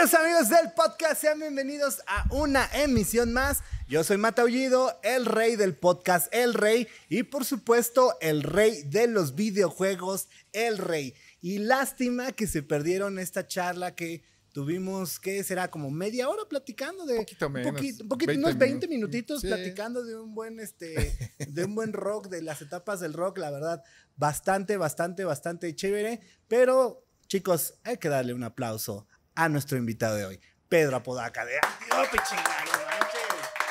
Queridos amigos del podcast, sean bienvenidos a una emisión más. Yo soy Mataullido, el rey del podcast, el rey, y por supuesto, el rey de los videojuegos, el rey. Y lástima que se perdieron esta charla que tuvimos, ¿qué será? Como media hora platicando de. Poquito menos, poquito- un poquito, 20 unos 20 minutos. minutitos Sí. platicando de un buen, este, de un buen rock, de las etapas del rock, la verdad, bastante, bastante, bastante chévere. Pero, chicos, hay que darle un aplauso a nuestro invitado de hoy, Pedro Apodaca de Antiope, manches.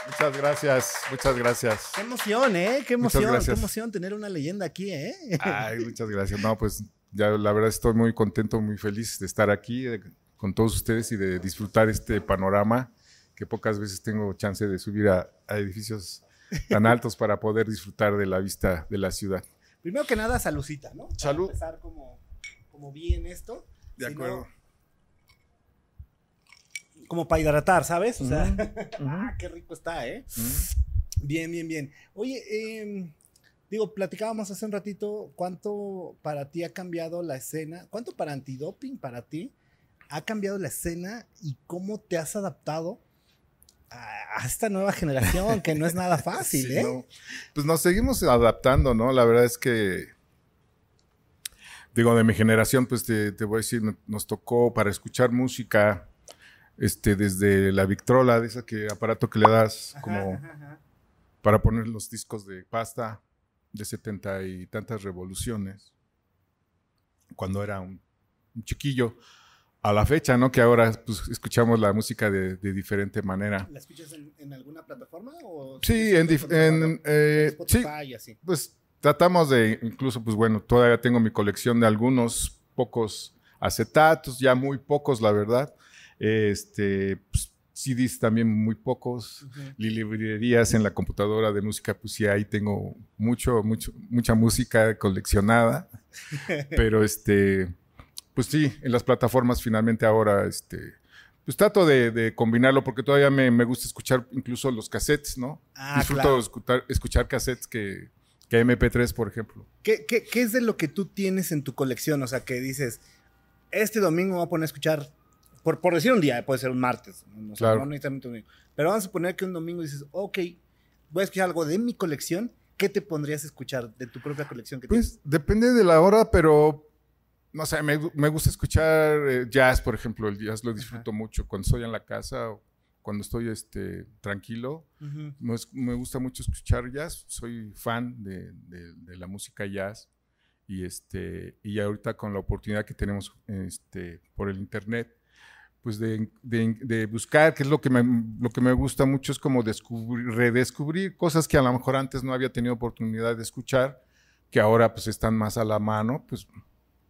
Muchas gracias, muchas gracias. Qué emoción, ¿eh? Qué emoción, qué emoción tener una leyenda aquí, ¿eh? Ay, muchas gracias. No, pues ya la verdad estoy muy contento, muy feliz de estar aquí de- con todos ustedes y de disfrutar este panorama que pocas veces tengo chance de subir a, a edificios tan altos para poder disfrutar de la vista de la ciudad. Primero que nada, salucita, ¿no? Para Salud. empezar como, como bien esto. De Si no, acuerdo. Como para hidratar, ¿sabes? O sea, ah, qué rico está, ¿eh? Bien, bien, bien. Oye, em, digo, platicábamos hace un ratito cuánto para ti ha cambiado la escena, cuánto para antidoping para ti ha cambiado la escena y cómo te has adaptado a, a esta nueva generación, que no es nada fácil, Sí, ¿eh? no. Pues nos seguimos adaptando, ¿no? La verdad es que, digo, de mi generación, pues te, te voy a decir, nos tocó para escuchar música, este, desde la Victrola, de ese que, aparato que le das como ajá, ajá. para poner los discos de pasta de setenta y tantas revoluciones, cuando era un, un chiquillo, a la fecha, ¿no? Que ahora pues, escuchamos la música de, de diferente manera. ¿La escuchas en, en alguna plataforma? O Sí, en, en, eh, sí, Spotify y así. Pues tratamos de, incluso, pues bueno, todavía tengo mi colección de algunos pocos acetatos, ya muy pocos, la verdad. Este, pues, CDs también muy pocos. Librerías en la computadora de música, pues sí, ahí tengo mucho, mucho, mucha música coleccionada. Pero este, pues sí, en las plataformas finalmente ahora, este, pues trato de, de combinarlo porque todavía me, me gusta escuchar incluso los cassettes, ¿no? Ah, Disfruto claro. escuchar, escuchar cassettes que, que MP3, por ejemplo. ¿Qué, qué, qué es de lo que tú tienes en tu colección? O sea, que dices, este domingo voy a poner a escuchar, por, por decir un día, puede ser un martes, no, Claro. no necesariamente un domingo, pero vamos a suponer que un domingo dices, ok, voy a escuchar algo de mi colección, ¿qué te pondrías a escuchar de tu propia colección que Pues depende de la hora, pero no sé, me, me gusta escuchar eh, jazz, por ejemplo. El jazz lo disfruto mucho cuando estoy en la casa o cuando estoy este, tranquilo. tienes? Ujú. Me, me gusta mucho escuchar jazz. Soy fan de, de- de la música jazz. Y, este, y ahorita con la oportunidad que tenemos este, por el internet, pues de, de- de buscar, que es lo que, me, lo que me gusta mucho, es como descubrir, redescubrir cosas que a lo mejor antes no había tenido oportunidad de escuchar, que ahora pues están más a la mano, pues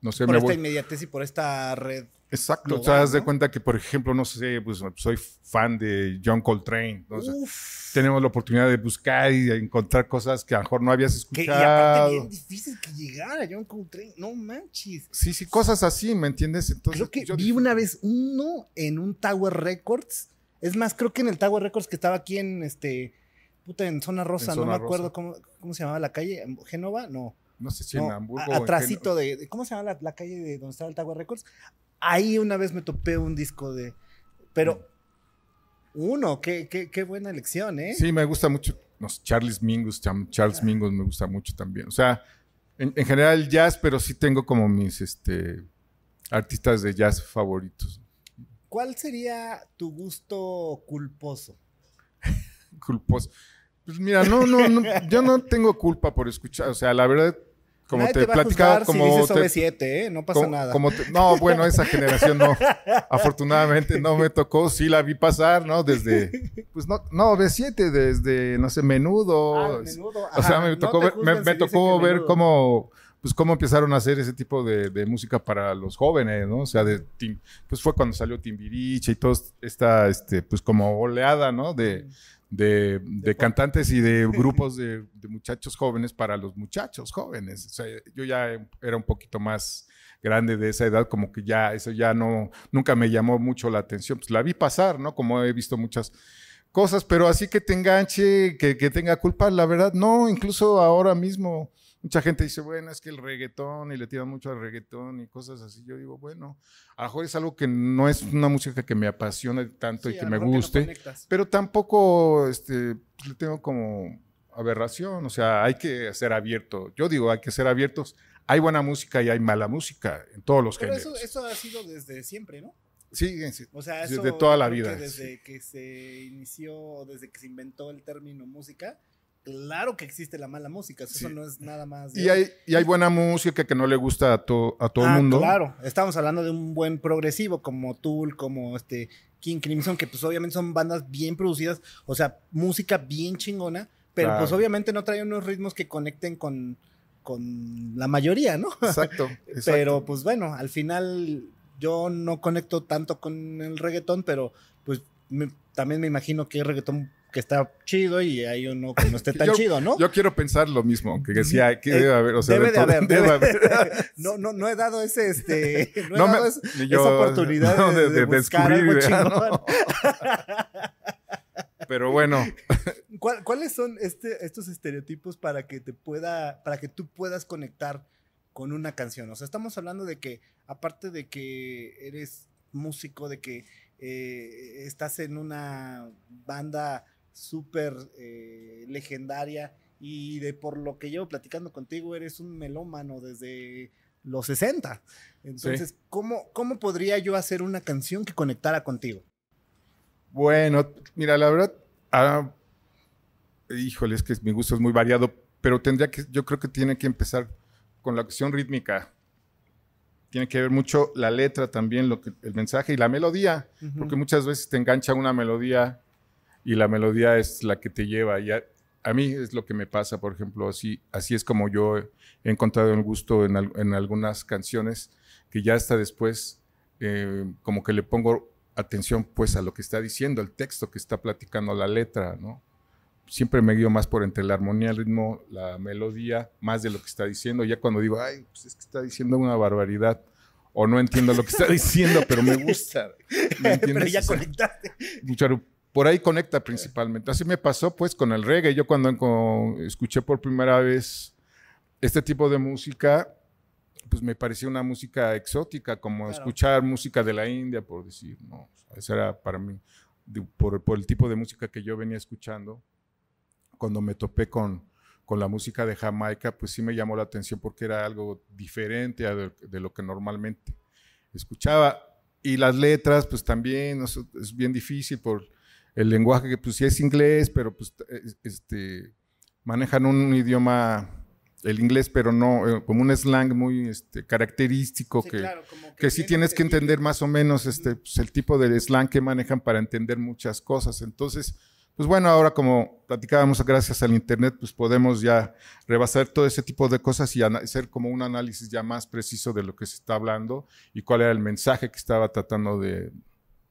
no sé, Por me esta voy... inmediatez y por esta red. Exacto, o sea, haz de cuenta que, por ejemplo, no sé, pues soy fan de John Coltrane, Uf. tenemos la oportunidad de buscar y de encontrar cosas que a lo mejor no habías Que, y escuchado. aparte bien difícil que llegara John Coltrane, no manches. Sí, sí, cosas así, ¿me entiendes? Entonces, Creo que yo vi una vez uno en un Tower Records. Es más, creo que en el Tower Records que estaba aquí en este. Puta, en Zona Rosa, En no me acuerdo Rosa. cómo, cómo se llamaba la calle. ¿Genova? No. No sé si no, en Hamburgo. a- o en atrásito de, de- ¿Cómo se llama la, la calle de donde estaba el Tower Records? Ahí una vez me topé un disco de. Pero. Uno, qué, qué, qué buena elección, ¿eh? Sí, me gusta mucho. No sé, Charles Mingus, Charles Ah. Mingus me gusta mucho también. O sea, en, en general jazz, pero sí tengo como mis este, artistas de jazz favoritos. ¿Cuál sería tu gusto culposo? Culposo. Pues mira, no, no, no, yo no tengo culpa por escuchar. O sea, la verdad, como Nadie te platicaba, como si dices te- OV7, ¿eh? No pasa como- nada. como te- no, bueno, esa generación no. Afortunadamente no me tocó, sí la vi pasar, ¿no? Desde, pues no, no, B7, desde, no sé, menudo. Ah, menudo, o sea, me No tocó, ver, me, tocó ver menudo. cómo, pues cómo empezaron a hacer ese tipo de, de música para los jóvenes, ¿no? O sea, de, pues fue cuando salió Timbiriche y toda esta, este, pues como oleada, ¿no? De, de, de cantantes y de grupos de, de muchachos jóvenes para los muchachos jóvenes. O sea, yo ya era un poquito más grande de esa edad, como que ya eso ya no, nunca me llamó mucho la atención. Pues la vi pasar, ¿no? Como he visto muchas cosas, pero así que te enganche, que, que tenga culpa, la verdad, no, incluso ahora mismo mucha gente dice, bueno, es que el reggaetón y le tiran mucho al reggaetón y cosas así. Yo digo, bueno, a lo mejor es algo que no es una música que me apasione tanto y que me guste, pero tampoco este, le tengo como aberración, o sea, hay que ser abierto. Yo digo, hay que ser abiertos. Hay buena música y hay mala música en todos los pero géneros. Eso, eso ha sido desde siempre, ¿no? Sí, o sea, desde toda la vida. desde que se inició, desde que se inventó el término música, claro que existe la mala música, eso no es nada más. Y hay, y hay buena música que no le gusta a, a todo el ah, mundo. Claro, estamos hablando de un buen progresivo como Tool, como este King Crimson, que pues obviamente son bandas bien producidas, o sea, música bien chingona, pero pues obviamente no traen unos ritmos que conecten con, con la mayoría, ¿no? Exacto, Pero pues bueno, al final yo no conecto tanto con el reggaetón, pero pues también me imagino que hay reggaetón que está chido y hay uno que no esté tan chido, ¿no? Yo quiero pensar lo mismo, que decía, que debe haber, o sea, debe de, haber, debe, haber. no, no, no he dado ese, este, no, he dado esa oportunidad de, de, buscar algo chingón. Pero bueno. ¿Cuáles son este, estos estereotipos para que te pueda, para que tú puedas conectar con una canción? O sea, estamos hablando de que, aparte de que eres músico, de que eh, estás en una banda súper eh, legendaria y de por lo que llevo platicando contigo, eres un melómano desde los 60. Entonces, ¿cómo, ¿cómo podría yo hacer una canción que conectara contigo? Bueno, mira, la verdad, ah, híjole, es que mi gusto es muy variado, pero tendría que, yo creo que tiene que empezar con la cuestión rítmica. Tiene que ver mucho la letra también, lo que, el mensaje y la melodía, porque muchas veces te engancha una melodía y la melodía es la que te lleva. Y a, mí es lo que me pasa, por ejemplo, así, así es como yo he encontrado el gusto en, algunas canciones que ya hasta después eh, como que le pongo atención pues a lo que está diciendo, el texto que está platicando la letra, ¿no? Siempre me guío más por entre la armonía, el ritmo, la melodía, más de lo que está diciendo. Ya cuando digo, ay, pues es que está diciendo una barbaridad, o no entiendo lo que está diciendo, pero me gusta. pero ya conectaste. Por ahí conecta principalmente. Así me pasó pues con el reggae. Yo cuando escuché por primera vez este tipo de música, pues me parecía una música exótica, como escuchar música de la India, por decir, ¿no? Eso era para mí, por, el tipo de música que yo venía escuchando. Cuando me topé con, con la música de Jamaica, pues sí me llamó la atención porque era algo diferente de, lo que normalmente escuchaba. Y las letras, pues también es bien difícil por el lenguaje que pues sí es inglés, pero pues este, manejan un idioma el inglés, pero no, eh, como un slang muy este, característico que, que, sí tienes que entender más o menos este, pues, el tipo de slang que manejan para entender muchas cosas. Entonces, pues bueno, ahora como platicábamos gracias al Internet, pues podemos ya rebasar todo ese tipo de cosas y hacer como un análisis ya más preciso de lo que se está hablando y cuál era el mensaje que estaba tratando de,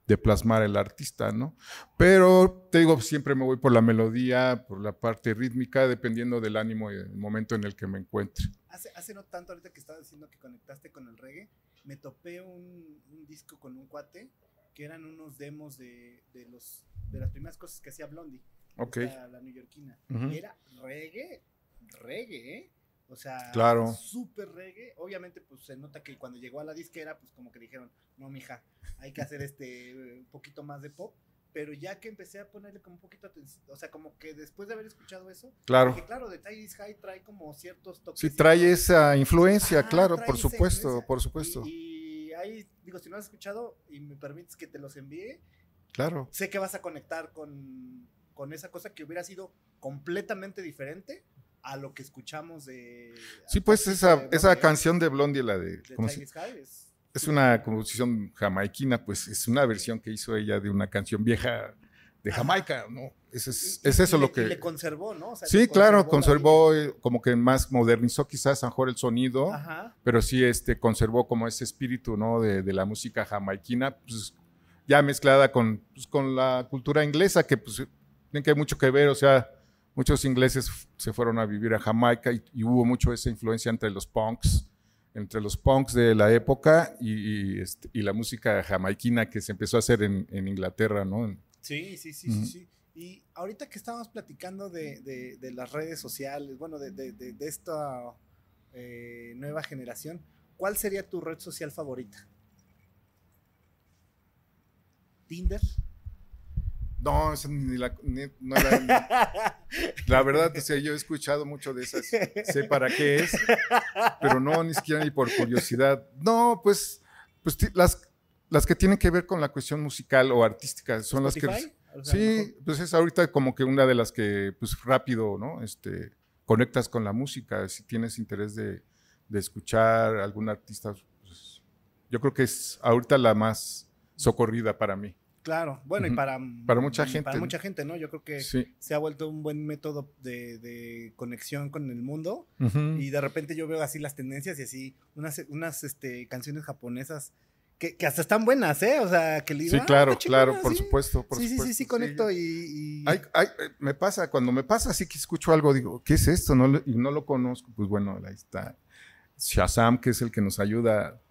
de plasmar el artista, ¿no? Pero te digo, siempre me voy por la melodía, por la parte rítmica, dependiendo del ánimo y el momento en el que me encuentre. Hace, hace no tanto, ahorita que estaba diciendo que conectaste con el reggae, me topé un, disco con un cuate que eran unos demos de, de, los, de las primeras cosas que hacía Blondie, Ok. la neoyorquina. Y era reggae, reggae, ¿eh? O sea, claro. súper reggae. Obviamente, pues se nota que cuando llegó a la disquera, pues como que dijeron, no, mija, hay que hacer este un poquito más de pop. Pero ya que empecé a ponerle como un poquito atención, o sea, como que después de haber escuchado eso, claro, dije, claro, de Tidy's High trae como ciertos toques. Sí, trae esa influencia, claro, por supuesto, por supuesto. Y, ahí, digo, si no has escuchado y me permites que te los envíe, claro. Sé que vas a conectar con, con esa cosa que hubiera sido completamente diferente a lo que escuchamos de... Sí, pues esa, esa canción de Blondie, la de... es, es, una composición jamaiquina, pues es una versión que hizo ella de una canción vieja de Jamaica, ¿no? Es, es, es eso lo que... le conservó, ¿no? sí, claro, conservó, eh, como que más modernizó quizás a lo mejor el sonido, pero sí este, conservó como ese espíritu, ¿no? De, de la música jamaiquina, pues ya mezclada con, pues, con la cultura inglesa, que pues tiene que mucho que ver, o sea, muchos ingleses se fueron a vivir a Jamaica y, hubo mucho esa influencia entre los punks, entre los punks de la época y, este, la música jamaiquina que se empezó a hacer en, Inglaterra, ¿no? Sí, sí, sí, sí, Y ahorita que estábamos platicando de, las redes sociales, bueno, de, esta eh, nueva generación, ¿cuál sería tu red social favorita? ¿Tinder? No, ni la, no la, la verdad, o sea, yo he escuchado mucho de esas, sé para qué es, pero no, ni siquiera ni por curiosidad. No, pues, pues las, las que tienen que ver con la cuestión musical o artística son las que... sí, pues es ahorita como que una de las que, pues rápido, ¿no? Este, conectas con la música, si tienes interés de, de escuchar algún artista, pues, yo creo que es ahorita la más socorrida para mí. Claro, bueno, y para, para mucha gente. Para mucha gente, ¿no? Yo creo que se ha vuelto un buen método de, conexión con el mundo. Y de repente yo veo así las tendencias y así unas, unas este, canciones japonesas que, hasta están buenas, ¿eh? O sea, que le digo, Sí, ah, claro, claro, por supuesto, por sí, supuesto. Sí, sí, sí, conecto y... me pasa, cuando me pasa así que escucho algo, digo, ¿qué es esto? No, y no lo conozco, pues bueno, ahí está Shazam, que es el que nos ayuda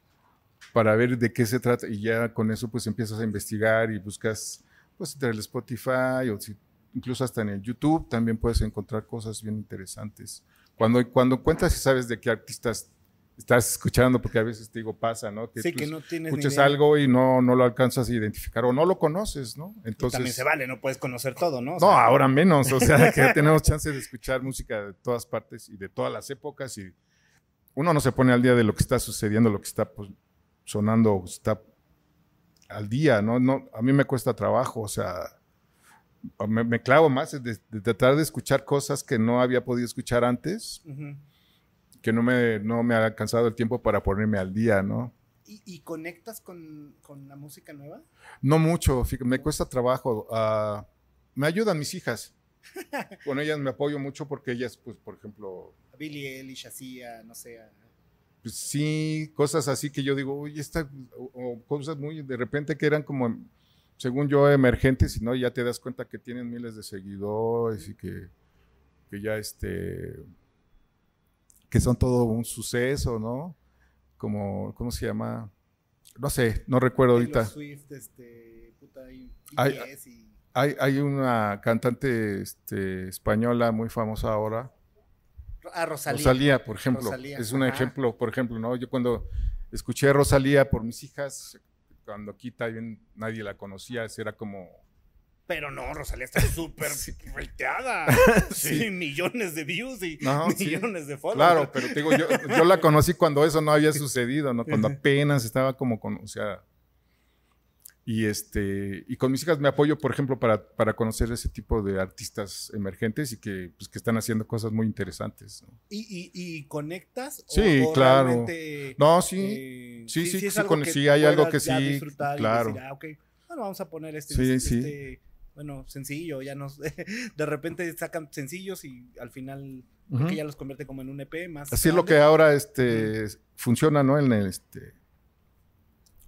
para ver de qué se trata y ya con eso pues empiezas a investigar y buscas pues entre el Spotify o si, incluso hasta en el YouTube también puedes encontrar cosas bien interesantes. Cuando, cuando cuentas y sabes de qué artistas estás escuchando, porque a veces te digo pasa, ¿no? Que, sí, que no tienes escuches algo y no, no lo alcanzas a identificar o no lo conoces, ¿no? Entonces también se vale, no puedes conocer todo, ¿no? no, ahora menos, o sea, que tenemos chance de escuchar música de todas partes y de todas las épocas y uno no se pone al día de lo que está sucediendo, lo que está pues, sonando, está al día, ¿no? no a mí me cuesta trabajo, o sea, me, clavo más de, tratar de escuchar cosas que no había podido escuchar antes, que no me, no me ha alcanzado el tiempo para ponerme al día, ¿no? ¿Y, conectas con, la música nueva? No mucho, me cuesta trabajo. Ah, me ayudan mis hijas. con ellas me apoyo mucho porque ellas, pues, por ejemplo... Billy Eilish hacía, no sé, pues sí, cosas así que yo digo, oye, esta, o, cosas muy de repente que eran como, según yo, emergentes, y no, ya te das cuenta que tienen miles de seguidores y que, que ya este, que son todo un suceso, ¿no? Como, ¿cómo se llama? No sé, no recuerdo ahorita. Swift, este, puta, hay, hay, hay, una cantante este, española muy famosa ahora, a Rosalía. Rosalía, por ejemplo. es un ejemplo, por ejemplo, ¿no? Yo cuando escuché a Rosalía por mis hijas, cuando aquí también nadie la conocía, era como... Pero no, Rosalía está súper reiteada. sí. millones de views y millones de followers. Claro, pero digo, yo, yo, la conocí cuando eso no había sucedido, ¿no? Cuando apenas estaba como con, o sea, y, este, y con mis hijas me apoyo, por ejemplo, para, para conocer ese tipo de artistas emergentes y que, pues, que están haciendo cosas muy interesantes. ¿Y, y, conectas? Sí, claro. No, sí. Eh, sí, sí, sí, sí, hay algo que sí. Claro. Ah, bueno, vamos a poner este, este bueno, sencillo, ya nos, de repente sacan sencillos y al final ya los convierte como en un EP más. Así es lo que ahora este, funciona, ¿no? En el, este,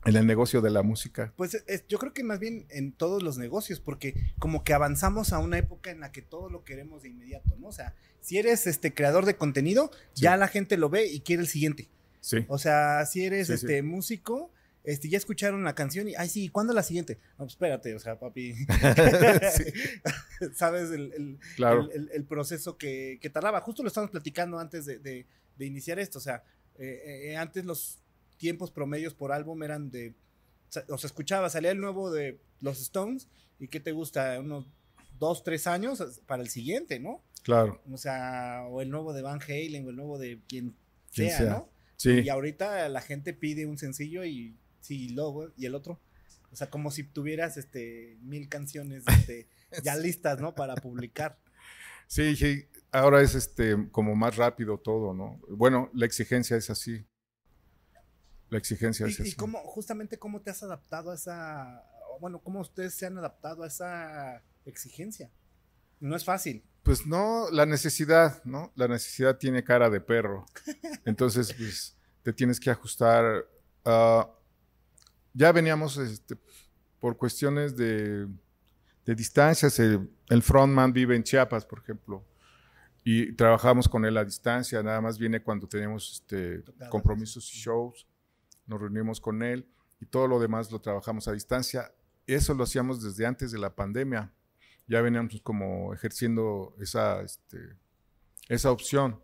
en el negocio de la música. Pues yo creo que más bien en todos los negocios, porque como que avanzamos a una época en la que todo lo queremos de inmediato, ¿no? O sea, si eres este creador de contenido, ya la gente lo ve y quiere el siguiente. Sí. O sea, si eres este músico, este, ya escucharon la canción y, ay, sí, ¿cuándo la siguiente? No, pues espérate, o sea, papi. ¿Sabes el, el, proceso que, que, tardaba? Justo lo estamos platicando antes de, iniciar esto, o sea, eh, eh, antes los tiempos promedios por álbum eran de. O sea, escuchaba, salía el nuevo de los Stones y ¿qué te gusta? Unos dos, tres años para el siguiente, ¿no? Claro. O sea, o el nuevo de Van Halen o el nuevo de quien sea, ¿no? Sí. Y ahorita la gente pide un sencillo y sí, luego, y el otro. O sea, como si tuvieras este mil canciones este, ya listas, ¿no? Para publicar. Sí, sí, ahora es este como más rápido todo, ¿no? Bueno, la exigencia es así. La exigencia es ¿Y cómo, justamente cómo te has adaptado a esa, bueno, cómo ustedes se han adaptado a esa exigencia? No es fácil. Pues no, la necesidad, ¿no? La necesidad tiene cara de perro. Entonces, pues te tienes que ajustar. ya veníamos este, por cuestiones de, de distancias. El, el, frontman vive en Chiapas, por ejemplo, y trabajamos con él a distancia. Nada más viene cuando tenemos este, compromisos y shows nos reunimos con él y todo lo demás lo trabajamos a distancia. Eso lo hacíamos desde antes de la pandemia. ya veníamos como ejerciendo esa, este, esa opción.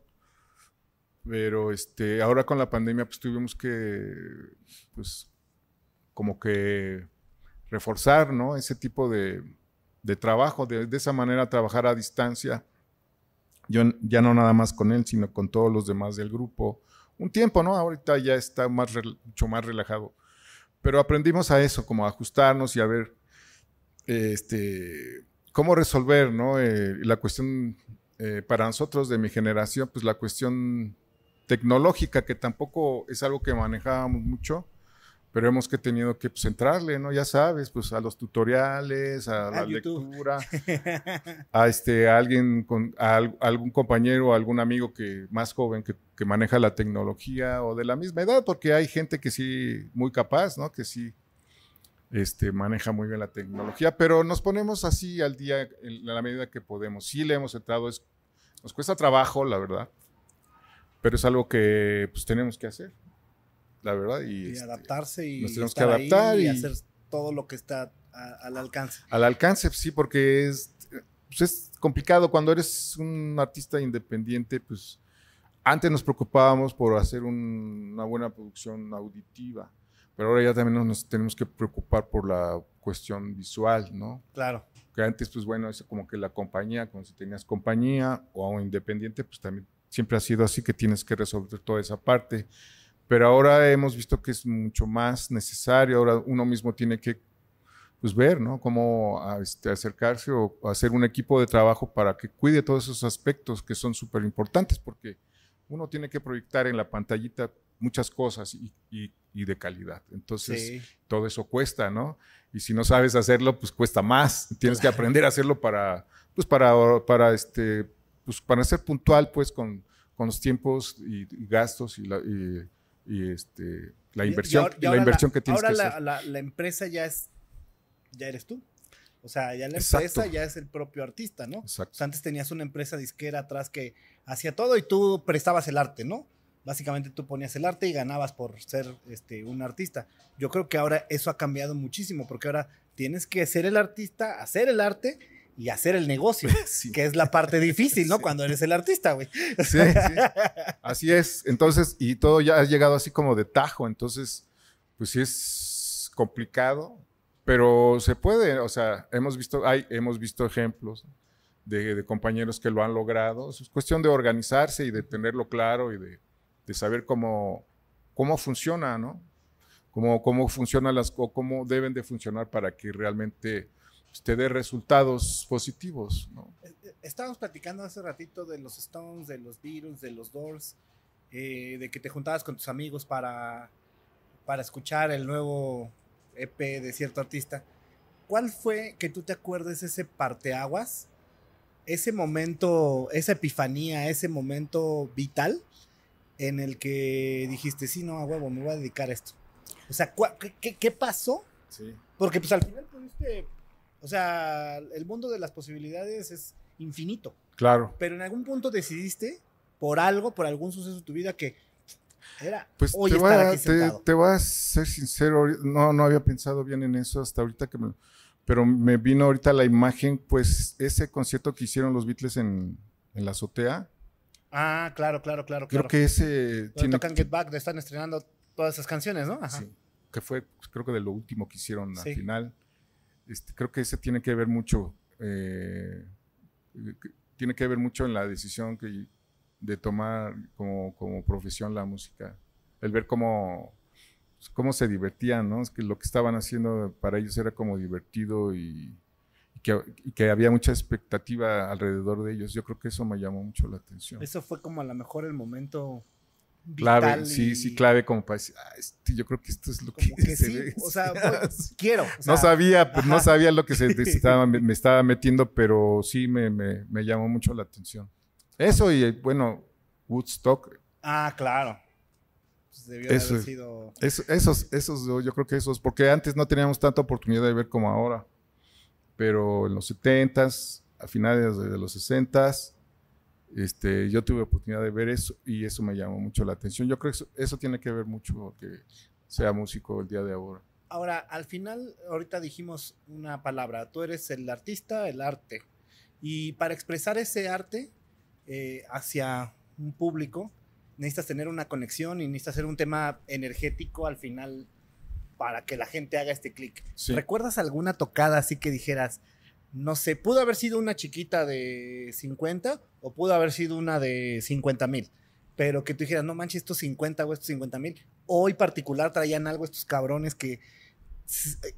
Pero este, ahora con la pandemia pues tuvimos que, pues, como que reforzar, ¿no? Ese tipo de, de trabajo, de, de, esa manera trabajar a distancia. Yo ya no nada más con él, sino con todos los demás del grupo. Un tiempo, ¿no? Ahorita ya está más, mucho más relajado. Pero aprendimos a eso, como a ajustarnos y a ver este, cómo resolver, ¿no? Eh, la cuestión, eh, para nosotros de mi generación, pues la cuestión tecnológica, que tampoco es algo que manejábamos mucho, pero hemos que tenido que pues, entrarle, ¿no? Ya sabes, pues a los tutoriales, a, la lectura, a este, a alguien, con, a, algún compañero, a algún amigo que más joven que, que, maneja la tecnología o de la misma edad, porque hay gente que sí, muy capaz, ¿no? Que sí este, maneja muy bien la tecnología, pero nos ponemos así al día en la medida que podemos. Sí le hemos entrado, es, nos cuesta trabajo, la verdad, pero es algo que pues tenemos que hacer la verdad. Y, este, adaptarse y nos tenemos que adaptar y, hacer todo lo que está al alcance. Al alcance, sí, porque es, pues es complicado cuando eres un artista independiente, pues antes nos preocupábamos por hacer una buena producción auditiva, pero ahora ya también nos tenemos que preocupar por la cuestión visual, ¿no? Claro. Que antes, pues bueno, es como que la compañía, como si tenías compañía o independiente, pues también siempre ha sido así que tienes que resolver toda esa parte. Pero ahora hemos visto que es mucho más necesario, ahora uno mismo tiene que pues, ver, ¿no? Cómo este, acercarse o hacer un equipo de trabajo para que cuide todos esos aspectos que son súper importantes, porque uno tiene que proyectar en la pantallita muchas cosas y, y, de calidad. Entonces, todo eso cuesta, ¿no? Y si no sabes hacerlo, pues cuesta más. Tienes que aprender a hacerlo para, pues para, para, este, pues para ser puntual, pues, con, con los tiempos y, gastos y, la, y este, la inversión, la inversión que tienes ahora que la, hacer. La, la, empresa ya es, ya eres tú. O sea, ya la empresa ya es el propio artista, ¿no? Exacto. O sea, antes tenías una empresa disquera atrás que hacía todo y tú prestabas el arte, ¿no? Básicamente tú ponías el arte y ganabas por ser este, un artista. Yo creo que ahora eso ha cambiado muchísimo porque ahora tienes que ser el artista, hacer el arte y hacer el negocio, sí. que es la parte difícil, ¿no? Sí. Cuando eres el artista, güey. Sí, sí. Así es. Entonces, y todo ya ha llegado así como de tajo, entonces, pues sí es complicado, pero se puede, o sea, hemos visto, hay, hemos visto ejemplos de, de compañeros que lo han logrado. Es cuestión de organizarse y de tenerlo claro y de, de saber cómo, cómo funciona, ¿no? Cómo, cómo funcionan las, o cómo deben de funcionar para que realmente te dé resultados positivos. ¿no? Estábamos platicando hace ratito de los Stones, de los Beatles, de los Doors, eh, de que te juntabas con tus amigos para, para escuchar el nuevo EP de cierto artista. ¿Cuál fue que tú te acuerdes ese parteaguas? Ese momento, esa epifanía, ese momento vital en el que dijiste, sí, no, a huevo, me voy a dedicar a esto. O sea, ¿qué, qué pasó? Sí. Porque pues al final pudiste o sea, el mundo de las posibilidades es infinito. Claro. Pero en algún punto decidiste, por algo, por algún suceso de tu vida, que era pues hoy te, estar voy a, aquí te, te voy a ser sincero, no, no había pensado bien en eso hasta ahorita que me, pero me vino ahorita la imagen, pues ese concierto que hicieron los Beatles en, en la azotea. Ah, claro, claro, claro. Creo claro. que ese tiene, tocan Get Back, están estrenando todas esas canciones, ¿no? Ajá. Sí, que fue, creo que de lo último que hicieron Sí. al final. Este, creo que ese tiene que ver mucho, eh, tiene que ver mucho en la decisión que, de tomar como, como profesión la música. El ver cómo, cómo se divertían, ¿no? Es que lo que estaban haciendo para ellos era como divertido y, que, y que había mucha expectativa alrededor de ellos. Yo creo que eso me llamó mucho la atención. Eso fue como a lo mejor el momento clave, vital sí, y- sí, clave como para decir, ah, este, yo creo que esto es lo que, Como que se sí, ve. o sea, pues, quiero. o sea, no sabía, pues, no sabía lo que se estaba, me, me estaba metiendo, pero sí me, me, me llamó mucho la atención. Eso y bueno, Woodstock, Ah, claro. Pues debió de Eso haber sido. eso- esos, esos, yo creo que esos, porque antes no teníamos tanta oportunidad de ver como ahora, pero en los 70s, a finales de los 60s, este, yo tuve oportunidad de ver eso y eso me llamó mucho la atención. Yo creo que eso, eso tiene que ver mucho que sea músico el día de ahora. Ahora, al final, ahorita dijimos una palabra, tú eres el artista, el arte. Y para expresar ese arte eh, hacia un público, necesitas tener una conexión y necesitas hacer un tema energético al final para que la gente haga este clic. Sí. ¿Recuerdas alguna tocada así que dijeras, no sé, pudo haber sido una chiquita de 50 o pudo haber sido una de 50 mil? Pero que tú dijeras, no manches, estos 50 o estos 50 mil. Hoy particular traían algo estos cabrones que eh,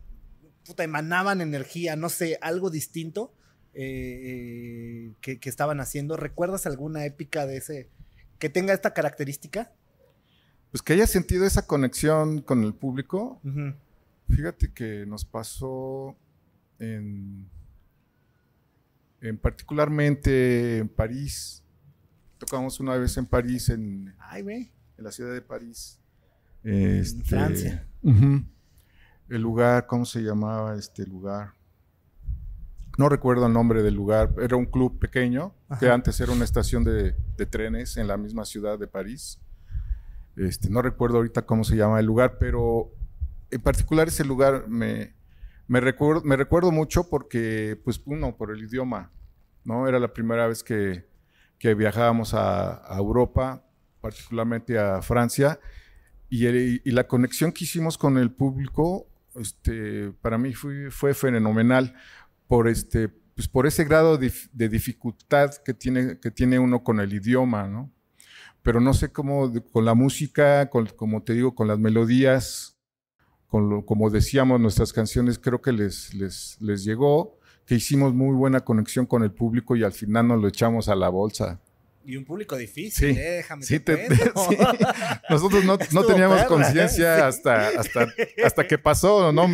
puta, emanaban energía, no sé, algo distinto eh, eh, que, que estaban haciendo. ¿Recuerdas alguna épica de ese que tenga esta característica? Pues que haya sentido esa conexión con el público. Fíjate que nos pasó en, en particularmente en París. Tocamos una vez en París, en, Ay, en la ciudad de París. Este, Francia. El lugar, ¿cómo se llamaba este lugar? No recuerdo el nombre del lugar. Era un club pequeño que antes era una estación de, de trenes en la misma ciudad de París. Este, no recuerdo ahorita cómo se llama el lugar, pero en particular ese lugar me, me, recuerdo, mucho porque, pues, uno, por el idioma, ¿no? Era la primera vez que, viajábamos a, Europa, particularmente a Francia, y, la conexión que hicimos con el público, este, para mí fue, fenomenal por, este, pues, por ese grado de, dif- de dificultad que tiene, uno con el idioma, ¿no? Pero no sé cómo, con la música, como te digo, con las melodías, con lo, como decíamos, nuestras canciones, creo que les, les, les llegó, que hicimos muy buena conexión con el público y al final nos lo echamos a la bolsa. Y un público difícil, Sí, eh, déjame Sí, te te- cuento. sí. Nosotros no, no teníamos conciencia ¿eh? Hasta, hasta, hasta que pasó, ¿no?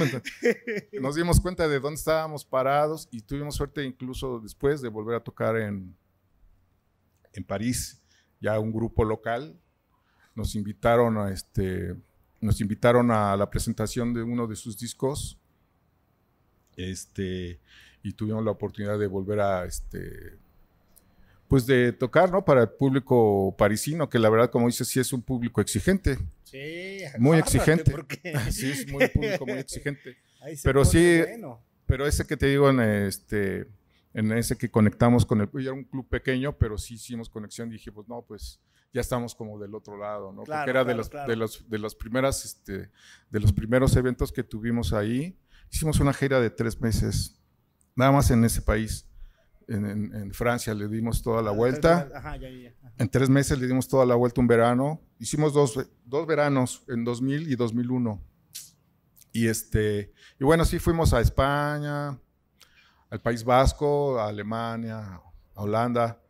Nos dimos cuenta de dónde estábamos parados y tuvimos suerte incluso después de volver a tocar en, en París, ya un grupo local. Nos invitaron a este, nos invitaron a la presentación de uno de sus discos. Este, y tuvimos la oportunidad de volver a este pues de tocar, ¿no? Para el público parisino, que la verdad, como dices, sí es un público exigente. Sí, Muy exigente. porque Sí, es muy público, muy exigente. Pero sí- bueno. Pero ese que te digo, en este, en ese que conectamos con el, era un club pequeño, pero sí hicimos conexión. Dije, pues no, pues ya estamos como del otro lado, ¿no? Claro, Porque era de claro, los, claro. de los, de los primeras, este, de los primeros eventos que tuvimos ahí. Hicimos una gira de tres meses, nada más en ese país. En, en- en Francia le dimos toda la vuelta. Ajá, ya, ya, ya. En tres meses le dimos toda la vuelta un verano. Hicimos dos, dos veranos, en 2000 y 2001. Y, este, y bueno, sí fuimos a España, al País Vasco, a Alemania, a Holanda,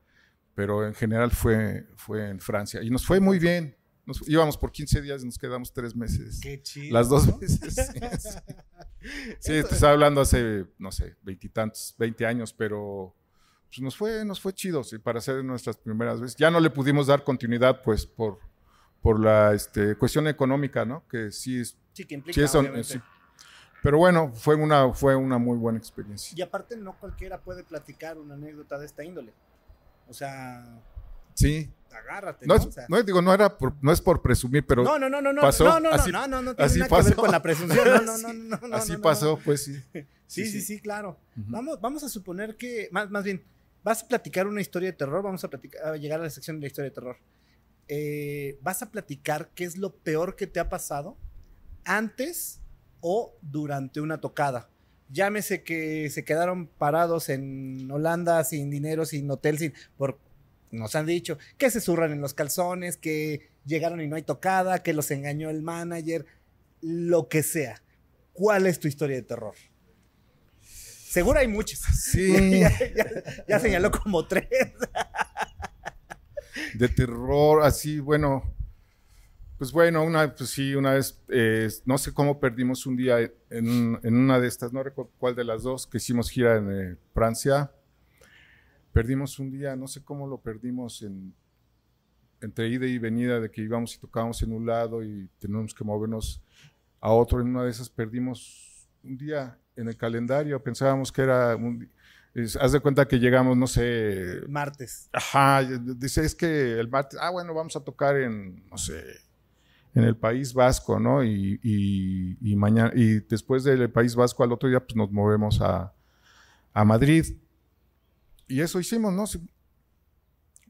pero en general fue, fue en Francia. Y nos fue muy bien. Nos, íbamos por 15 días y nos quedamos tres meses. Qué chido. Las dos veces. Sí, sí. Sí, te estaba hablando hace, no sé, veintitantos, 20 años, pero pues nos fue, nos fue chido, sí, para hacer nuestras primeras veces. Ya no le pudimos dar continuidad, pues, por, por la este, cuestión económica, ¿no? Que sí es, Sí, que implica, sí es- obviamente. sí. Pero bueno, fue una, fue una muy buena experiencia. Y aparte no cualquiera puede platicar una anécdota de esta índole. O sea, Sí. agárrate, No, ¿no? es, O sea, no, digo, no, era por, no es por presumir, pero no, no, no, no, pasó, no, no, así- no, no, no tiene así nada que ver pasó. con la presunción. No, no, no, no, no, así pasó, pues sí. Sí, sí, sí, claro. Vamos, vamos a suponer que, más, más bien, vas a platicar una historia de terror, vamos a, platicar, a llegar a la sección de la historia de terror. Eh, vas a platicar qué es lo peor que te ha pasado antes o durante una tocada. Llámese que se quedaron parados en Holanda sin dinero, sin hotel, sin... Por, nos han dicho que se zurran en los calzones, que llegaron y no hay tocada, que los engañó el manager, lo que sea. ¿Cuál es tu historia de terror? Seguro hay muchas. Sí. ya, ya- ya señaló como tres. de terror, así, bueno, pues bueno, una, pues sí, una vez, eh, no sé cómo perdimos un día en, en una de estas, no recuerdo cuál de las dos, que hicimos gira en eh, Francia, perdimos un día, no sé cómo lo perdimos en, entre ida y venida, de que íbamos y tocábamos en un lado y teníamos que movernos a otro, en una de esas perdimos un día en el calendario, pensábamos que era un es- haz de cuenta que llegamos, no sé, Martes. Ajá, dice, es que el martes, ah, bueno, vamos a tocar en, no sé, en el País Vasco, ¿no? Y, y, y mañana, y después del País Vasco al otro día, pues nos movemos a, a Madrid. Y eso hicimos, ¿no?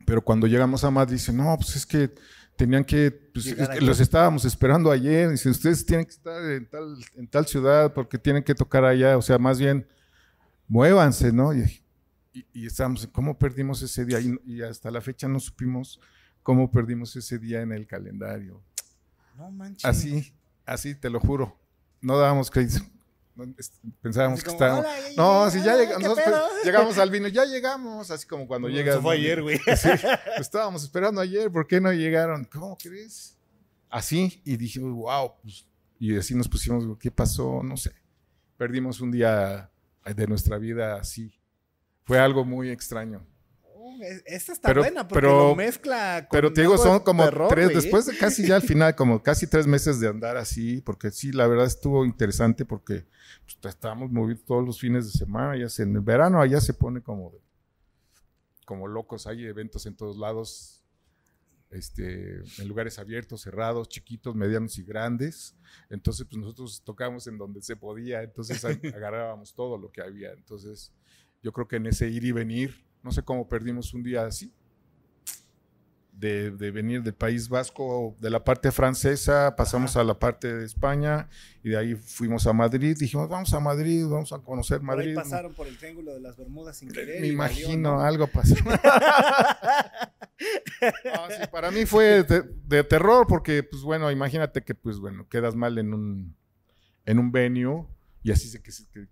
Pero cuando llegamos a Madrid, dice, no, pues es que tenían que, pues, es que los estábamos esperando ayer. Dice, ustedes tienen que estar en tal, en tal ciudad porque tienen que tocar allá. O sea, más bien, muévanse, ¿no? Y, y, y estábamos, ¿cómo perdimos ese día? Y, y hasta la fecha no supimos cómo perdimos ese día en el calendario. No manches. Así, así, te lo juro. No dábamos crédito. No, Pensábamos Así que como, estábamos. "Hola, ya No, si ya llegamos, ¿qué nosotros pedo?" llegamos al vino, ya llegamos, así como cuando Eso llegas. fue ¿no? ayer, güey. Estábamos esperando ayer, ¿por qué no llegaron? ¿Cómo crees? Así, y dije, wow, pues, y así nos pusimos, ¿qué pasó? No sé. Perdimos un día de nuestra vida así. Fue algo muy extraño. Es- Esta está Pero- buena porque pero- lo mezcla con Pero te digo, son como terror, tres, güey. después de casi ya al final, como casi tres meses de andar así, porque sí, la verdad estuvo interesante porque pues, estábamos movidos todos los fines de semana, ya en el verano allá se pone como, como locos, hay eventos en todos lados, este, en lugares abiertos, cerrados, chiquitos, medianos y grandes, entonces pues nosotros tocábamos en donde se podía, entonces agarrábamos todo lo que había, entonces yo creo que en ese ir y venir, no sé cómo perdimos un día así, de, de venir del País Vasco, de la parte francesa, pasamos a la parte de España y de ahí fuimos a Madrid. Dijimos, vamos a Madrid, vamos a conocer Por ahí Madrid. pasaron por el triángulo de las Bermudas sin querer. Me imagino, ¿no? algo pasó. No, sí, para mí fue de, de terror porque, pues bueno, imagínate que, pues bueno, quedas mal en un, en un venue y así se- que, que,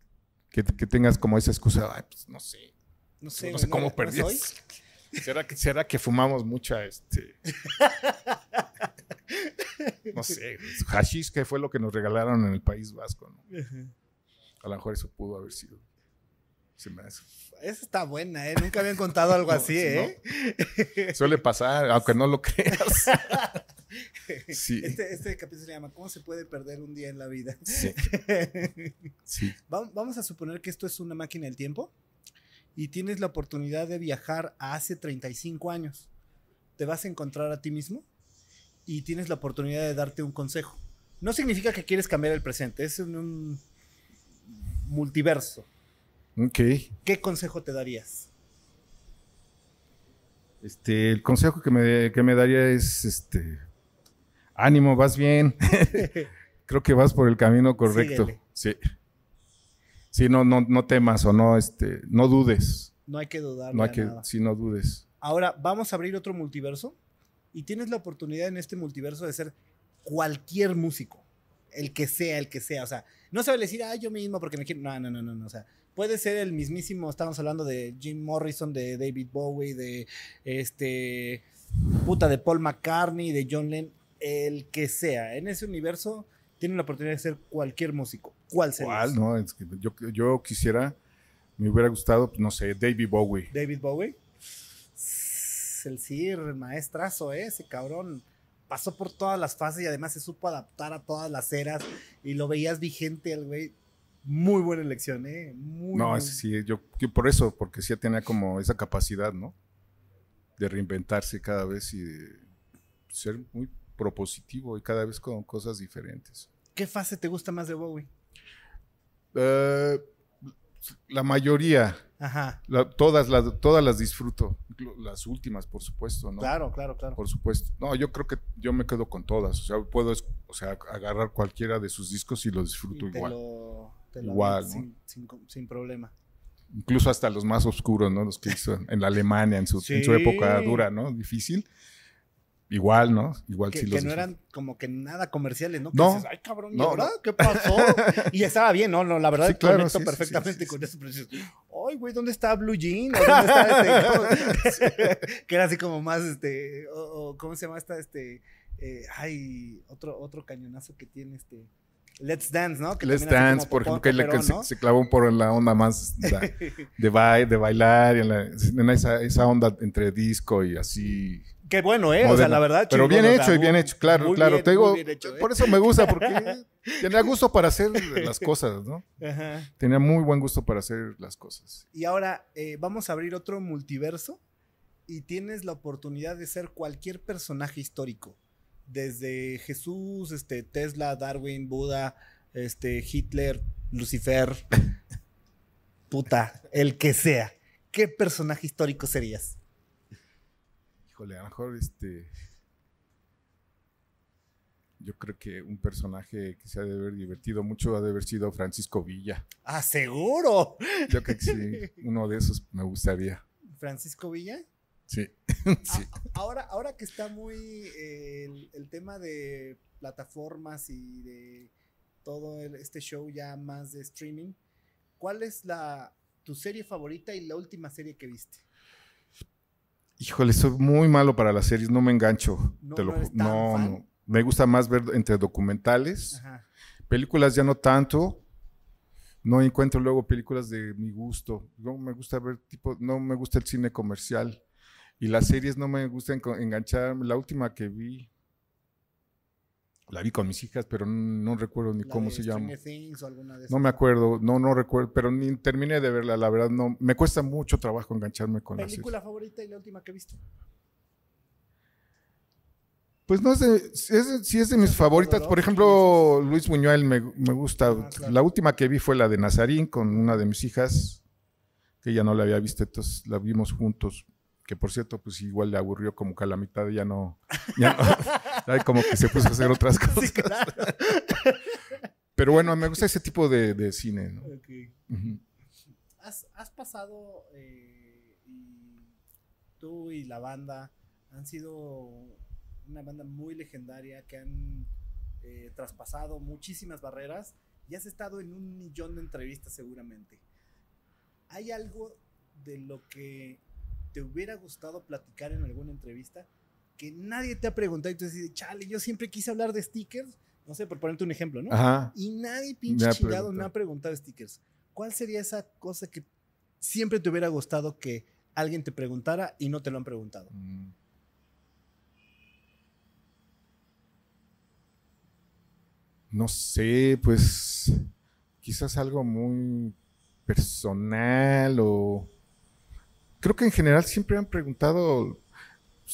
que, que tengas como esa excusa, ay, pues no sé, No sé, no sé cómo ¿no perdí. ¿Será que, ¿Será que fumamos mucha, este... No sé, hashish que fue lo que nos regalaron en el País Vasco, ¿no? A lo mejor eso pudo haber sido. Se me hace. Esa está buena, ¿eh? Nunca habían contado algo No, así, sí, ¿eh? Suele pasar, aunque no lo creas. Sí. Este, este capítulo se llama ¿Cómo se puede perder un día en la vida? Sí, sí. Va- Vamos a suponer que esto es una máquina del tiempo y tienes la oportunidad de viajar a hace 35 años. Te vas a encontrar a ti mismo y tienes la oportunidad de darte un consejo. No significa que quieres cambiar el presente, es un, multiverso. Ok. ¿Qué consejo te darías? Este, el consejo que me, que me daría es, este, ánimo, vas bien. Creo que vas por el camino correcto. Síguele. Sí. Sí, no, no, no temas o no, este, no dudes. No hay que dudar. No hay que, nada. sí, no dudes. Ahora vamos a abrir otro multiverso y tienes la oportunidad en este multiverso de ser cualquier músico, el que sea, el que sea. O sea, no se decir, ah, yo mismo porque me quiero. No, no, no, no, no. O sea, puede ser el mismísimo. Estamos hablando de Jim Morrison, de David Bowie, de este. Puta, de Paul McCartney, de John Lennon, el que sea. En ese universo tienen la oportunidad de ser cualquier músico. ¿Cuál sería? ¿Cuál? No, es que yo, yo quisiera, me hubiera gustado, pues, no sé, David Bowie. David Bowie. El Sir, el maestrazo, ¿eh? ese cabrón. Pasó por todas las fases y además se supo adaptar a todas las eras y lo veías vigente el güey. Muy buena elección, ¿eh? Muy, No, sí, yo, yo por eso, porque sí tenía como esa capacidad, ¿no? De reinventarse cada vez y de ser muy propositivo y cada vez con cosas diferentes. ¿Qué fase te gusta más de Bowie? Eh, la mayoría, Ajá. la- todas, las, todas las disfruto, las últimas, por supuesto, ¿no? Claro, claro, claro. Por supuesto. No, yo creo que yo me quedo con todas. O sea, puedo o sea, agarrar cualquiera de sus discos y los disfruto Y te igual. lo- te lo Igual, avientas ¿no? sin, sin sin problema. Incluso hasta los más oscuros, ¿no? Los que hizo en la Alemania en su, en su época dura, ¿no? Difícil. Igual, ¿no? Igual Que, sí que los no disfruto. eran como que nada comerciales, ¿no? Que No. dices, Ay, cabrón, ¿y No, no. qué pasó? y estaba bien, ¿no? no la verdad Sí, claro, conecto sí, perfectamente sí, con eso. Pero dices, ay, güey, ¿dónde está Blue Jean? ¿O ¿Dónde está este? que era así como más, este, o, o, ¿cómo se llama esta, este, eh, ay, otro, otro cañonazo que tiene, este, Let's Dance, ¿no? Que Let's Dance, por ejemplo, que, que se, ¿no? se clavó por la onda más la- de, baile, de bailar, y en, la- en esa, esa onda entre disco y así. Qué bueno, ¿eh? O sea, la verdad, Pero bien hecho y bien hecho, claro, claro. bien, te digo, hecho, ¿eh? por eso me gusta, porque tenía gusto para hacer las cosas, ¿no? Ajá. Tenía muy buen gusto para hacer las cosas. Y ahora eh, vamos a abrir otro multiverso y tienes la oportunidad de ser cualquier personaje histórico desde Jesús, este, Tesla, Darwin, Buda, este, Hitler, Lucifer, puta, el que sea. ¿Qué personaje histórico serías? Híjole, a lo mejor este. Yo creo que un personaje que se ha de haber divertido mucho ha de haber sido Francisco Villa. ¡Ah, seguro! Yo creo que sí, uno de esos me gustaría. ¿Francisco Villa? Sí. sí. ahora, ahora que está muy eh, el, el tema de plataformas y de todo el- este show ya más de streaming, ¿cuál es la tu serie favorita y la última serie que viste? Híjole, soy muy malo para las series, no me engancho. ¿No- te lo no no. Me gusta más ver entre documentales. Ajá. Películas ya no tanto. No encuentro luego películas de mi gusto. No me gusta ver tipo, no me gusta el cine comercial. Y las series no me gustan enco- enganchar. La última que vi, la vi con mis hijas, pero no, no recuerdo ni La cómo de se llama. Stranger Things o alguna de No me acuerdo, no, no recuerdo, pero ni terminé de verla, la verdad no. Me cuesta mucho trabajo engancharme con series. ¿Película favorita y la última que viste? Pues no sé, si es, de- si es de mis favoritas. Por ejemplo, Luis Buñuel me, me gusta. Ah, claro. La última que vi fue la de Nazarín con una de mis hijas, que ella no la había visto, entonces la vimos juntos. Que por cierto, pues igual le aburrió como que a la mitad ya no. Ya no como que se puso a hacer otras cosas. Sí, claro. Pero bueno, me gusta ese tipo de, de cine, ¿no? Ok. Ujú. ¿Has, has pasado eh, y tú y la banda han sido una banda muy legendaria que han eh, traspasado muchísimas barreras y has estado en un millón de entrevistas seguramente. ¿Hay algo de lo que te hubiera gustado platicar en alguna entrevista que nadie te ha preguntado y tú dices, chale, yo siempre quise hablar de stickers? No sé, por ponerte un ejemplo, ¿no? Ajá. Y nadie pinche Me chingado me ha preguntado stickers. ¿Cuál sería esa cosa que siempre te hubiera gustado que alguien te preguntara y no te lo han preguntado? Mm. No sé, pues quizás algo muy personal o creo que en general siempre han preguntado,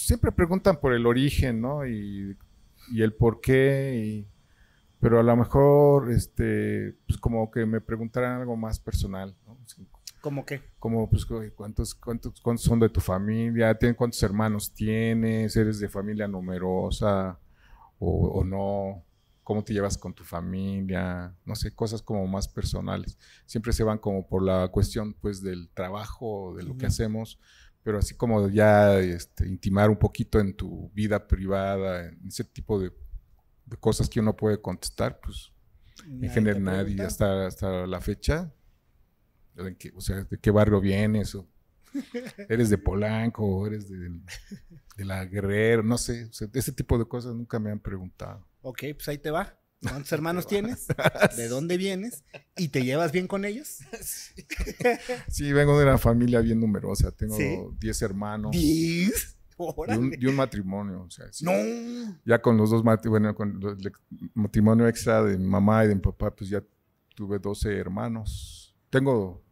siempre preguntan por el origen, ¿no? Y, y el por qué, y- pero a lo mejor, este, pues como que me preguntaran algo más personal, ¿no? ¿Cómo que? como pues cu- cuántos, cuántos, cuántos son de tu familia, ¿Tien- cuántos hermanos tienes, eres de familia numerosa o, o no, cómo te llevas con tu familia, no sé, cosas como más personales. Siempre se van como por la cuestión pues del trabajo, de lo que Ujú. hacemos, pero así como ya este, intimar un poquito en tu vida privada, en ese tipo de, de cosas que uno puede contestar, pues en Nadie general te nadie hasta, hasta la fecha. ¿de qué- o sea, ¿de qué barrio vienes? O, ¿Eres de Polanco? ¿O eres de, de la Guerrero? No sé. o sea, ese tipo de cosas nunca me han preguntado. Ok, pues ahí te va. ¿Cuántos hermanos tienes? ¿De dónde vienes? ¿Y te llevas bien con ellos? Sí, vengo de una familia bien numerosa. Tengo ¿Sí? 10 hermanos. Diez. Y un, matrimonio. O sea, sí. No. Ya con los dos matri- bueno, con el matrimonio extra de mi mamá y de mi papá, pues ya tuve 12 hermanos. Tengo,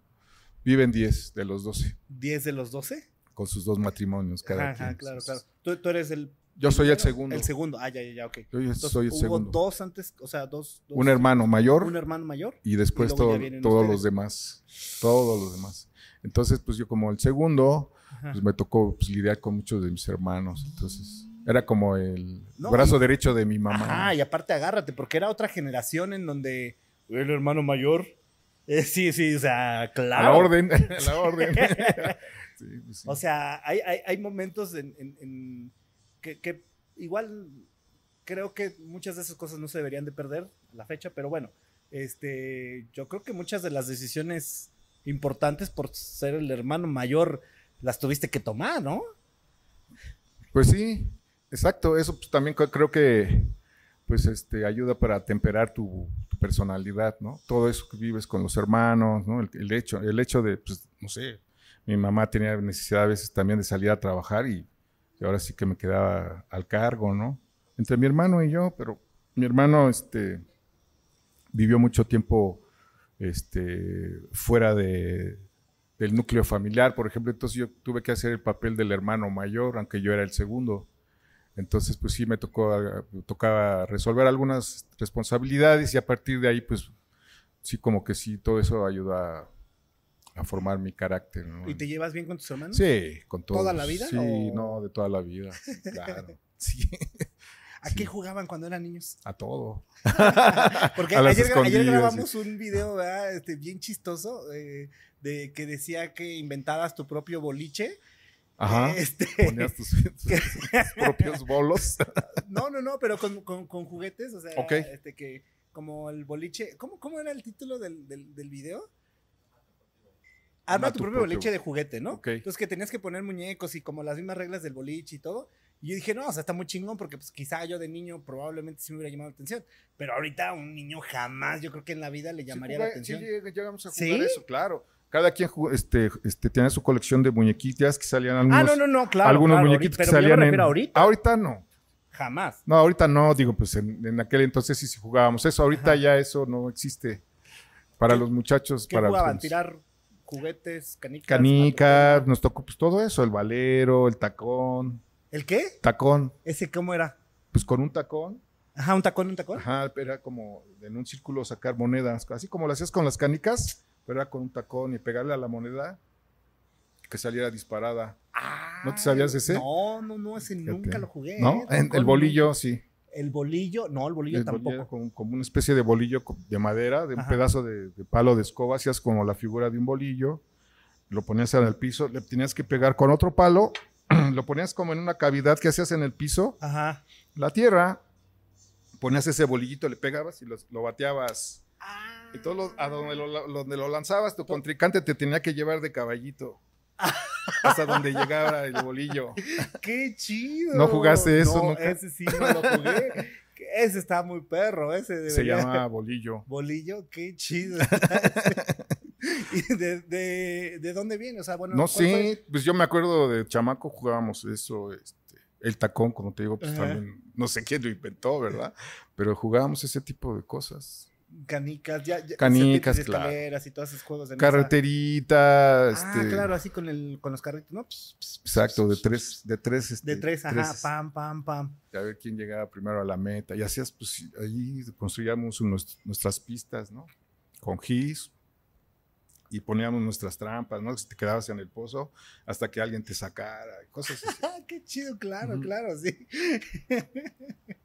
viven 10 de los 12, ¿Diez de los doce? con sus dos matrimonios cada Ajá, quien. claro, Entonces, claro. Tú, tú eres el. Yo soy el segundo. El segundo. Ah, ya, ya, ya, ok. Yo Entonces, soy el hubo segundo. dos antes, o sea, dos. dos- un hermano mayor Un hermano mayor. y después y todo- todos ustedes. los demás. Todos los demás. Entonces, pues yo como el segundo, Ajá. pues me tocó pues, lidiar con muchos de mis hermanos. Entonces, era como el No, brazo y- derecho de mi mamá. Ajá, y aparte agárrate, porque era otra generación en donde el hermano mayor. eh, sí, sí, o sea, claro. A la orden, a la orden. Sí, sí. O sea, hay, hay, hay momentos en, en- en que, igual creo que muchas de esas cosas no se deberían de perder la fecha, pero bueno, este, yo creo que muchas de las decisiones importantes por ser el hermano mayor las tuviste que tomar, ¿no? Pues sí, exacto. Eso pues, también creo que pues este ayuda para temperar tu, tu personalidad, ¿no? Todo eso que vives con los hermanos, ¿no? El, el hecho, el hecho de, pues, no sé, mi mamá tenía necesidad a veces también de salir a trabajar y, y ahora sí que me quedaba al cargo, ¿no? Entre mi hermano y yo, pero mi hermano, este, vivió mucho tiempo, este, fuera de, del núcleo familiar, por ejemplo, entonces yo tuve que hacer el papel del hermano mayor, aunque yo era el segundo. Entonces, pues sí, me tocó, tocaba resolver algunas responsabilidades y a partir de ahí, pues sí, como que sí, todo eso ayuda a, formar mi carácter. ¿no? ¿Y te llevas bien con tus hermanos? Sí, con todos. ¿Toda la vida? Sí, no, de toda la vida, claro. sí. ¿A qué jugaban cuando eran niños? A todo. Porque ayer, grabamos un video este, bien chistoso eh, de que decía que inventabas tu propio boliche. Ajá. Este... Ponías tus, propios bolos. no, no, no, pero con, con, juguetes. O sea, este, que como el boliche. ¿Cómo, cómo era el título del, del, del video? Arma tu, propio, boliche de juguete, ¿no? Entonces que tenías que poner muñecos y como las mismas reglas del boliche y todo. Y yo dije, no, o sea, está muy chingón porque pues quizá yo de niño probablemente sí me hubiera llamado la atención. Pero ahorita un niño jamás, yo creo que en la vida le llamaría la atención. Sí, llegamos a jugar eso, claro. Cada quien este, este, tiene su colección de muñequitas que salían algunos. Ah, no, no, no, claro. Algunos muñequitos que salían en. Ahorita. ahorita no. Jamás. No, ahorita no, digo, pues en, aquel entonces sí, sí jugábamos eso. Ahorita ya eso no existe. Para los muchachos. ¿Qué para jugaban? ¿Tirar juguetes, canicas? Canicas, nos tocó pues todo eso, el valero, el tacón. ¿El qué? Tacón. ¿Ese cómo era? Pues con un tacón. Ajá, un tacón, un tacón. Ajá, era como en un círculo sacar monedas, así como lo hacías con las canicas, pero era con un tacón y pegarle a la moneda que saliera disparada. ¿No te sabías ese? No, no, no, ese nunca lo jugué. ¿No? ¿eh? el bolillo, sí. El bolillo, no, el bolillo tampoco. como, una especie de bolillo de madera, de un pedazo de, de, palo de escoba, hacías como la figura de un bolillo, lo ponías en el piso, le tenías que pegar con otro palo lo ponías como en una cavidad que hacías en el piso, Ajá. la tierra, ponías ese bolillito, le pegabas y lo, bateabas. Ah. Y todo a donde lo, donde lo lanzabas, tu contrincante te tenía que llevar de caballito. Hasta donde llegara el bolillo. ¡Qué chido! ¿No jugaste eso? No, ese sí no lo jugué. Ese está muy perro, ese Se llama bolillo. Bolillo, qué chido. de, de, dónde viene? O sea, bueno, no sé, pues yo me acuerdo de chamaco jugábamos eso, este, el tacón, como te digo, pues también, no sé quién lo inventó, ¿verdad? Pero jugábamos ese tipo de cosas. Canicas, ya, canicas, claro. y todos esos juegos de Carreterita, Ah, este claro, así con el con los carritos, ¿no? Exacto, de tres, de tres, este, de tres, ajá, pam, pam, pam. A ver quién llegaba primero a la meta. Y hacías, pues, ahí construíamos nuestras pistas, ¿no? Con gis, y poníamos nuestras trampas, ¿no? Si te quedabas en el pozo hasta que alguien te sacara, cosas así. Qué chido, claro, claro, sí.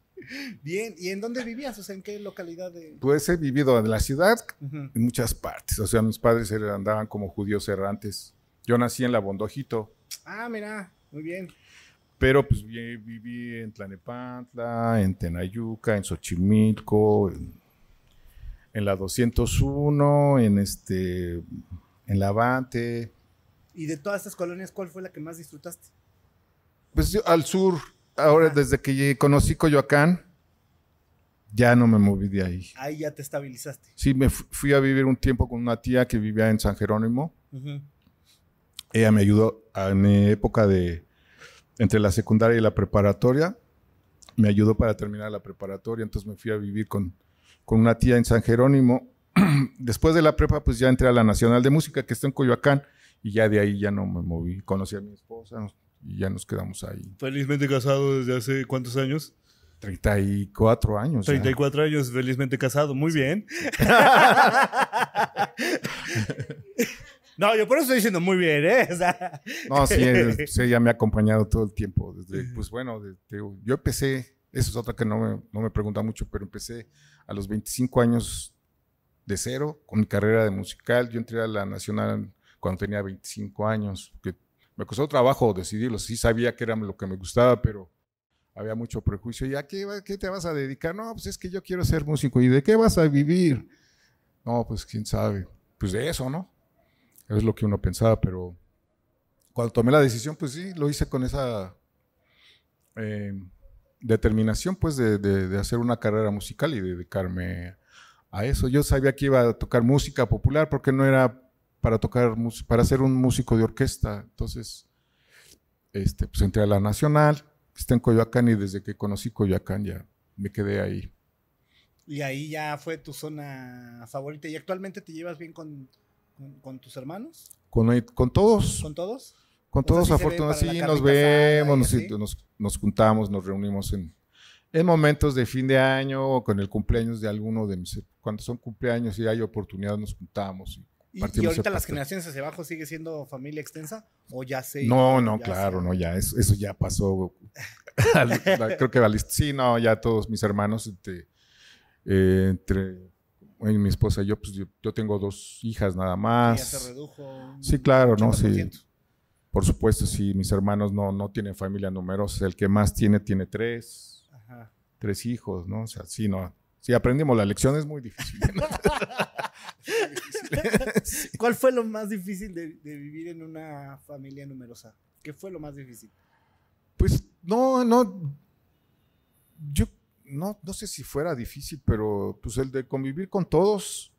Bien, ¿y en dónde vivías? O sea, ¿en qué localidad de...? Pues he vivido en la ciudad, en muchas partes. O sea, mis padres andaban como judíos errantes. Yo nací en La Bondojito. Ah, mira, muy bien. Pero pues viví en Tlanepantla, en Tenayuca, en Xochimilco, en en la 201, en este, en la Avante. ¿Y de todas estas colonias, cuál fue la que más disfrutaste? Pues yo, al sur, ahora desde que conocí Coyoacán, ya no me moví de ahí. Ahí ya te estabilizaste. Sí, me fui a vivir un tiempo con una tía que vivía en San Jerónimo. Ella me ayudó en mi época de entre la secundaria y la preparatoria. Me ayudó para terminar la preparatoria, entonces me fui a vivir con, con una tía en San Jerónimo. Después de la prepa, pues ya entré a la Nacional de Música, que está en Coyoacán, y ya de ahí ya no me moví. Conocí a mi esposa y ya nos quedamos ahí. Felizmente casado desde hace cuántos años? 34 años. 34 años, felizmente casado. Muy bien. no, yo por eso estoy diciendo muy bien, ¿eh? no, sí, ella me ha acompañado todo el tiempo. Desde, pues bueno, yo empecé, eso es otra que no me, no me pregunta mucho, pero empecé a los 25 años de cero con mi carrera de musical. Yo entré a la Nacional cuando tenía 25 años, que me costó trabajo decidirlo. Sí sabía que era lo que me gustaba, pero había mucho prejuicio. ¿Y a qué, te vas a dedicar? No, pues es que yo quiero ser músico. ¿Y de qué vas a vivir? No, pues quién sabe. Pues de eso, ¿no? Es lo que uno pensaba, pero cuando tomé la decisión, pues sí, lo hice con esa... Eh, determinación pues de, hacer una carrera musical y dedicarme a eso. Yo sabía que iba a tocar música popular porque no era para tocar para ser un músico de orquesta. Entonces, este, pues entré a la Nacional, está en Coyoacán y desde que conocí Coyoacán ya me quedé ahí. Y ahí ya fue tu zona favorita. ¿Y actualmente te llevas bien con, con, tus hermanos? Con, con todos. ¿Con todos? Con todos, afortunadamente, sí, nos vemos, nos, nos- nos juntamos, nos reunimos en, en momentos de fin de año o con el cumpleaños de alguno de mis... Cuando son cumpleaños y hay oportunidad, nos juntamos. y ¿Y, y ahorita las generaciones hacia abajo sigue siendo familia extensa? ¿O ya se.? No, no, claro, se- no, ya, eso, eso ya pasó. Creo que sí, no, ya todos mis hermanos, este, eh, entre mi esposa y yo, pues yo, yo tengo dos hijas nada Ya se más. redujo. un Sí, claro, no, sí. 80%. Por supuesto, sí, mis hermanos no, no tienen familia numerosa. El que más tiene, tiene tres, Ajá. tres hijos, ¿no? O sea, sí, no. Sí, aprendimos la lección, es muy difícil. ¿Cuál fue lo más difícil de, de vivir en una familia numerosa? ¿Qué fue lo más difícil? Pues no, no. Yo no, no sé si fuera difícil, pero pues el de convivir con todos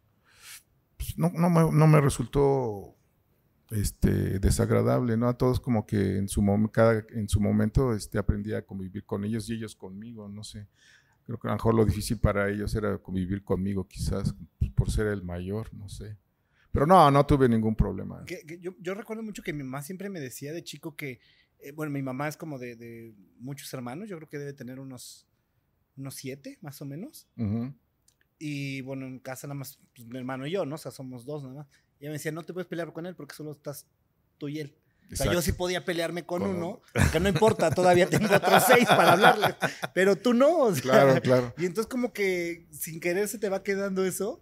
pues, no, no, me, no me resultó este, desagradable, ¿no? A todos como que en su, mom- cada, en su momento este, aprendí a convivir con ellos y ellos conmigo, no sé. Creo que a lo mejor lo difícil para ellos era convivir conmigo, quizás pues, por ser el mayor, no sé. Pero no, no tuve ningún problema. Que- que yo, yo recuerdo mucho que mi mamá siempre me decía de chico que, eh, bueno, mi mamá es como de, de muchos hermanos, yo creo que debe tener unos, unos siete, más o menos. Ujú. Y bueno, en casa nada más pues, mi hermano y yo, ¿no? O sea, somos dos nada más. Y ella me decía, no te puedes pelear con él porque solo estás tú y él. O sea, yo sí podía pelearme con, Con uno, que no importa, todavía tengo otros seis para hablarle. Pero tú no. o sea, Claro, claro. Y entonces como que sin querer se te va quedando eso.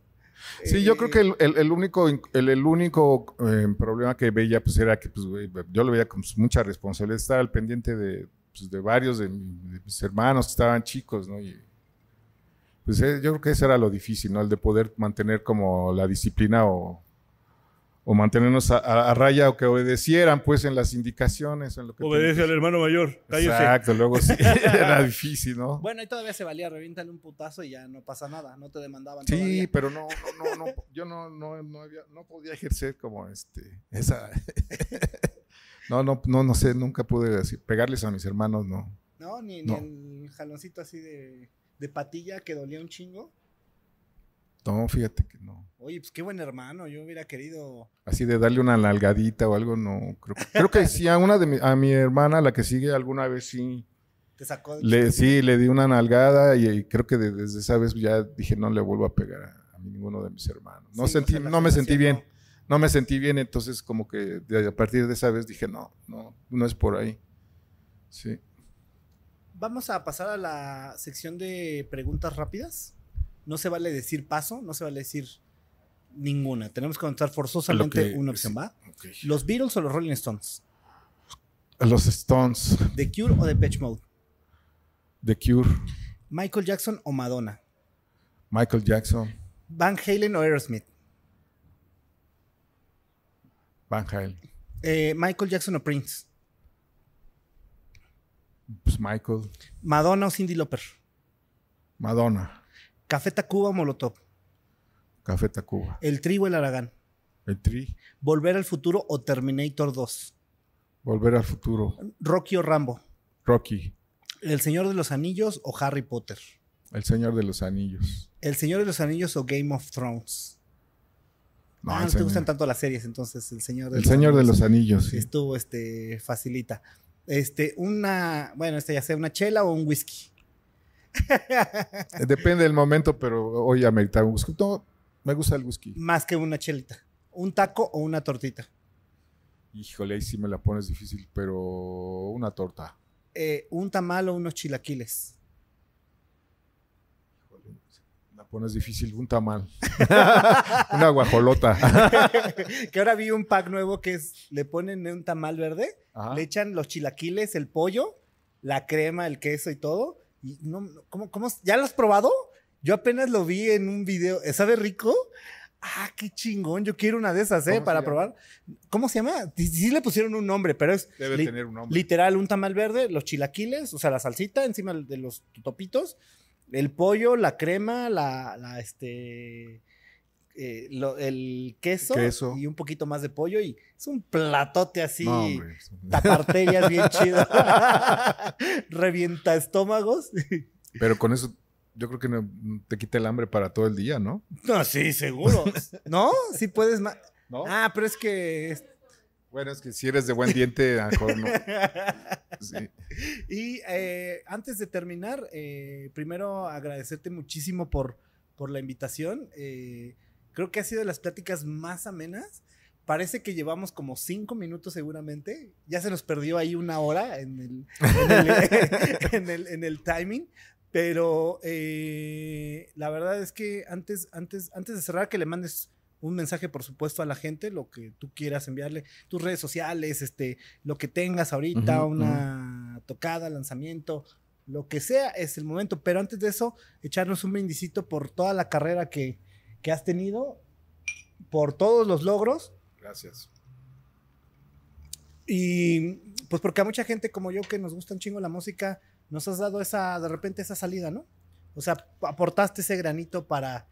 Sí, yo Eh, creo que el, el- el único, el, el único eh, problema que veía pues era que pues, yo lo veía con pues, mucha responsabilidad, estar al pendiente de, pues, de varios de mis hermanos que estaban chicos, ¿no? Y, pues eh, yo creo que eso era lo difícil, ¿no? El de poder mantener como la disciplina o, o mantenernos a, a- a raya o que obedecieran pues en las indicaciones. En lo que Obedece al hermano mayor. Cállese. Exacto, luego sí, era difícil, ¿no? Bueno, y todavía se valía, reviéntale un putazo y ya no pasa nada, no te demandaban Sí, todavía. pero no, no, no, no, yo no, no, no, había- no podía ejercer como este, esa. no, no, no, no sé, nunca pude decir, pegarles a mis hermanos, no. No, ni, No. ni el jaloncito así de, de patilla que dolía un chingo. No, fíjate que no. Oye, pues qué buen hermano, yo hubiera querido... Así de darle una nalgadita o algo, no. Creo, creo que sí, a una de mi, a mi hermana, la que sigue alguna vez sí, Te sacó de le, sí, le di una nalgada y, y creo que de- desde esa vez ya dije no le vuelvo a pegar a, a ninguno de mis hermanos. No Sí, sentí, o sea, la no me sentí bien. No me sentí bien, entonces como que de- a partir de esa vez dije no, no, no es por ahí. Sí. Vamos a pasar a la sección de preguntas rápidas. No se vale decir paso, no se vale decir ninguna. Tenemos que contestar forzosamente que- una opción. ¿va? ¿Los Beatles o los Rolling Stones? Los Stones, ¿The Cure o Depeche Mode? The Cure, ¿Michael Jackson o Madonna? Michael Jackson, ¿Van Halen o Aerosmith? Van Halen, Eh, ¿Michael Jackson o Prince? pues Michael, ¿Madonna o Cindy Lauper? Madonna, ¿Café Tacuba o Molotov? Café Tacuba, ¿El Tri o el Aragán? El Tri, ¿Volver al futuro o Terminator 2? Volver al Futuro, ¿Rocky o Rambo? Rocky, ¿El Señor de los Anillos o Harry Potter? El Señor de los Anillos. ¿El Señor de los Anillos o Game of Thrones? No, ah, no te gustan tanto las series, entonces El Señor de el los Señor de Anillos los Anillos, sí. Estuvo, este, facilita. Este, una, bueno, este ya sea una chela o un whisky. Depende del momento, pero hoy amerita un whisky. No, me gusta el whisky. Más que una chelita. ¿Un taco o una tortita? Híjole, ahí sí me la pones difícil, pero una torta. Eh, ¿Un tamal o unos chilaquiles? Híjole, La pones difícil, un tamal. una guajolota. que ahora vi un pack nuevo que es, le ponen un tamal verde, Ajá. le echan los chilaquiles, el pollo, la crema, el queso y todo. Y no, no, ¿cómo, cómo, ¿Ya lo has probado? Yo apenas lo vi en un video. ¿Sabe rico? Ah, qué chingón. Yo quiero una de esas, ¿eh? ¿Cómo se Para probar. ¿Cómo se llama? Sí, sí le pusieron un nombre, pero es Debe li- tener un nombre. literal un tamal verde, los chilaquiles, o sea, la salsita encima de los topitos, el pollo, la crema, la, la este, eh, lo- el queso, Queso. y un poquito más de pollo y es un platote así. No. Tapartellas bien chido. Revienta estómagos. Pero con eso, yo creo que no- te quita el hambre para todo el día, ¿no? No, sí, seguro. ¿No? Sí puedes más. ¿No? Ah, pero es que Bueno, es que si eres de buen diente, mejor no. Sí. Y eh, antes de terminar, eh, primero agradecerte muchísimo por, por la invitación. Eh, creo que ha sido de las pláticas más amenas. Parece que llevamos como cinco minutos seguramente. Ya se nos perdió ahí una hora en el, en el, en el- en el timing. Pero eh, la verdad es que antes, antes, antes de cerrar, que le mandes un mensaje, por supuesto, a la gente, lo que tú quieras enviarle, tus redes sociales, este, lo que tengas ahorita, una tocada, lanzamiento, lo que sea, es el momento. Pero antes de eso, echarnos un brindisito por toda la carrera que, que has tenido, por todos los logros Gracias. y pues porque a mucha gente como yo que nos gusta un chingo la música, nos has dado esa, de repente esa salida, ¿no? O sea, aportaste ese granito para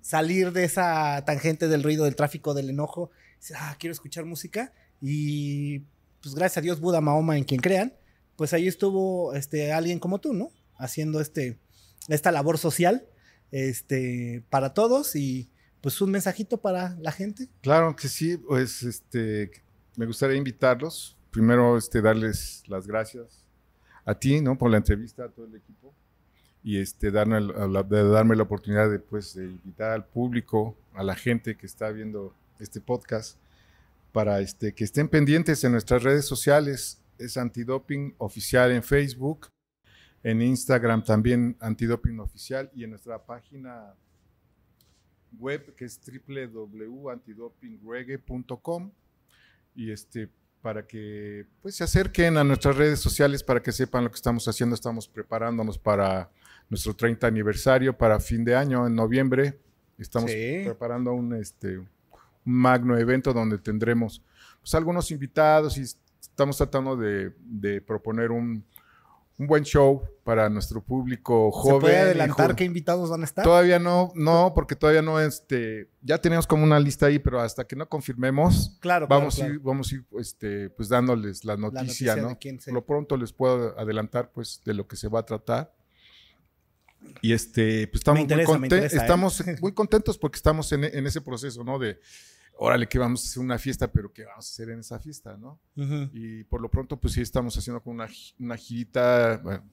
salir de esa tangente del ruido, del tráfico, del enojo. Dices, ah, quiero escuchar música. Y pues gracias a Dios, Buda, Mahoma, en quien crean, pues ahí estuvo este, alguien como tú, ¿no? Haciendo este, esta labor social este, para todos y pues un mensajito para la gente. Claro que sí, pues este, me gustaría invitarlos. Primero, este, darles las gracias a ti, ¿no? Por la entrevista, a todo el equipo. Y este, darme, la- darme la oportunidad de, pues, de invitar al público, a la gente que está viendo este podcast, para este, que estén pendientes en nuestras redes sociales. Es Antidoping Oficial en Facebook, en Instagram también Antidoping Oficial y en nuestra página web que es www.antidopingreggae.com y este para que pues se acerquen a nuestras redes sociales para que sepan lo que estamos haciendo. Estamos preparándonos para nuestro 30 aniversario para fin de año en noviembre. Estamos Sí. preparando un este un magno evento donde tendremos pues, algunos invitados y estamos tratando de, de proponer un, un buen show para nuestro público joven. ¿Se puede adelantar qué invitados van a estar? Todavía no, no, porque todavía no, este, ya tenemos como una lista ahí, pero hasta que no confirmemos, Claro, vamos claro, a ir, vamos a ir, este, pues dándoles la noticia, La noticia ¿no? quién Por lo pronto les puedo adelantar, pues, de lo que se va a tratar. Y este, pues estamos, interesa, muy, me conten- interesa, ¿eh? estamos muy contentos porque estamos en, en ese proceso, ¿no? De, órale, que vamos a hacer una fiesta, pero ¿qué vamos a hacer en esa fiesta, no? Ujú. Y por lo pronto, pues sí, estamos haciendo como una, una girita bueno,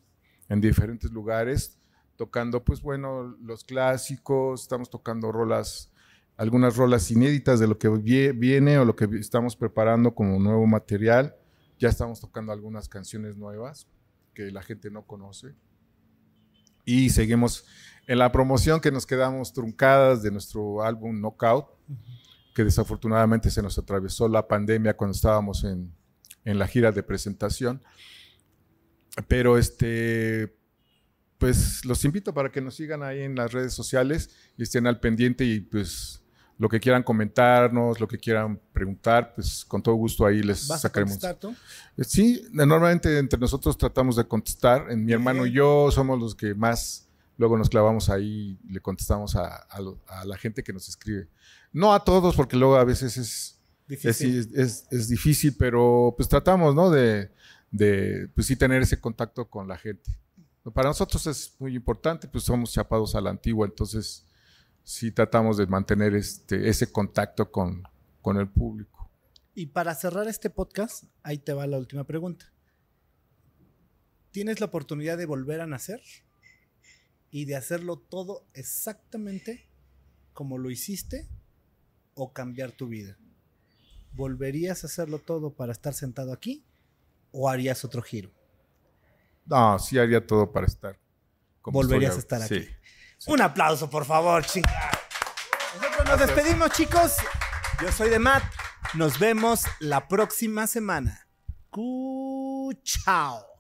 en diferentes lugares, tocando, pues bueno, los clásicos, estamos tocando rolas, algunas rolas inéditas de lo que vie- viene o lo que estamos preparando como nuevo material. Ya estamos tocando algunas canciones nuevas que la gente no conoce. Y seguimos en la promoción que nos quedamos truncadas de nuestro álbum Knockout, que desafortunadamente se nos atravesó la pandemia cuando estábamos en, en la gira de presentación. Pero este, pues los invito para que nos sigan ahí en las redes sociales y estén al pendiente y pues lo que quieran comentarnos, lo que quieran preguntar, pues con todo gusto ahí les ¿Vas a sacaremos. contestar tú? Sí, normalmente entre nosotros tratamos de contestar. En mi hermano y yo somos los que más luego nos clavamos ahí y le contestamos a, a la gente que nos escribe. No a todos, porque luego a veces es, es, Difícil. es- es difícil, pero pues tratamos, ¿no? De, de, pues sí tener ese contacto con la gente. Para nosotros es muy importante, pues somos chapados a la antigua, entonces sí tratamos de mantener este, ese contacto con, con el público. Y para cerrar este podcast, ahí te va la última pregunta. ¿Tienes la oportunidad de volver a nacer y de hacerlo todo exactamente como lo hiciste o cambiar tu vida? ¿Volverías a hacerlo todo para estar sentado aquí o harías otro giro? No, sí haría todo para estar. como Volverías estoy a estar aquí. Un aplauso, por favor, chingada. Nosotros nos despedimos, chicos. Yo soy de Matt. Nos vemos la próxima semana. Chao.